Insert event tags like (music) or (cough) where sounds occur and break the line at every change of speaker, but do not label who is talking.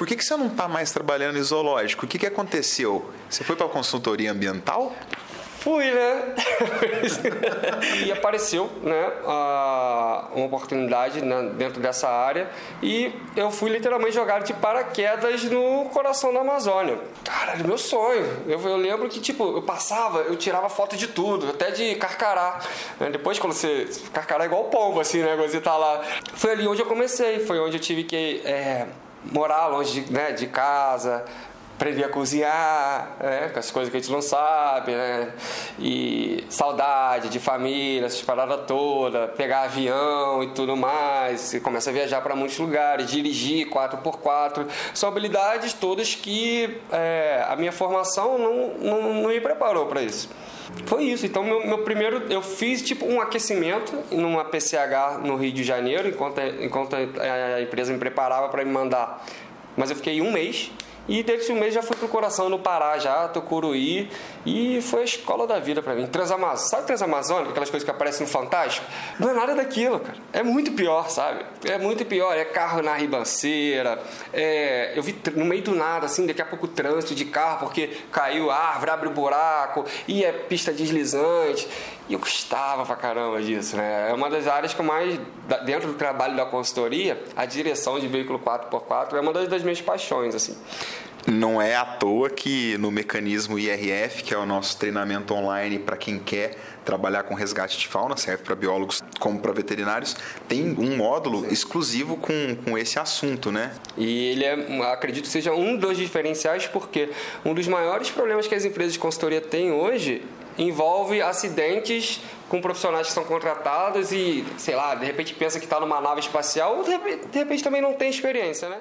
por que, que você não está mais trabalhando em zoológico? O que, que aconteceu? Você foi para a consultoria ambiental?
Fui, né? (laughs) e apareceu, né, uma oportunidade né, dentro dessa área e eu fui literalmente jogado de paraquedas no coração da Amazônia. Cara, era meu sonho. Eu, eu lembro que, tipo, eu passava, eu tirava foto de tudo, até de carcará. Né? Depois, quando você. Carcará é igual pombo, assim, né? Quando você tá lá. Foi ali onde eu comecei, foi onde eu tive que. É, morar longe de, né, de casa, aprender a cozinhar, né? com as coisas que a gente não sabe, né? E saudade de família, essas paradas todas, pegar avião e tudo mais. E começa a viajar para muitos lugares, dirigir 4x4. São habilidades todas que é, a minha formação não, não, não me preparou para isso. Foi isso. Então, meu, meu, primeiro, eu fiz tipo um aquecimento numa PCH no Rio de Janeiro, enquanto, enquanto a empresa me preparava para me mandar. Mas eu fiquei um mês e desse um mês já fui pro coração no Pará, já, Tucuruí. E foi a escola da vida para mim. Transamazônica. Sabe Transamazônica? Aquelas coisas que aparecem no Fantástico? Não é nada daquilo, cara. É muito pior, sabe? É muito pior. É carro na ribanceira. É... Eu vi no meio do nada, assim, daqui a pouco trânsito de carro, porque caiu a árvore, abre o um buraco. E é pista deslizante. E eu gostava pra caramba disso, né? É uma das áreas que eu mais, dentro do trabalho da consultoria, a direção de veículo 4x4 é uma das, das minhas paixões, assim.
Não é à toa que no mecanismo IRF, que é o nosso treinamento online para quem quer trabalhar com resgate de fauna, serve para biólogos como para veterinários, tem um módulo Sim. exclusivo com, com esse assunto, né?
E ele é, acredito que seja um dos diferenciais, porque um dos maiores problemas que as empresas de consultoria têm hoje envolve acidentes com profissionais que são contratados e, sei lá, de repente pensa que está numa nave espacial, ou de repente, de repente também não tem experiência, né?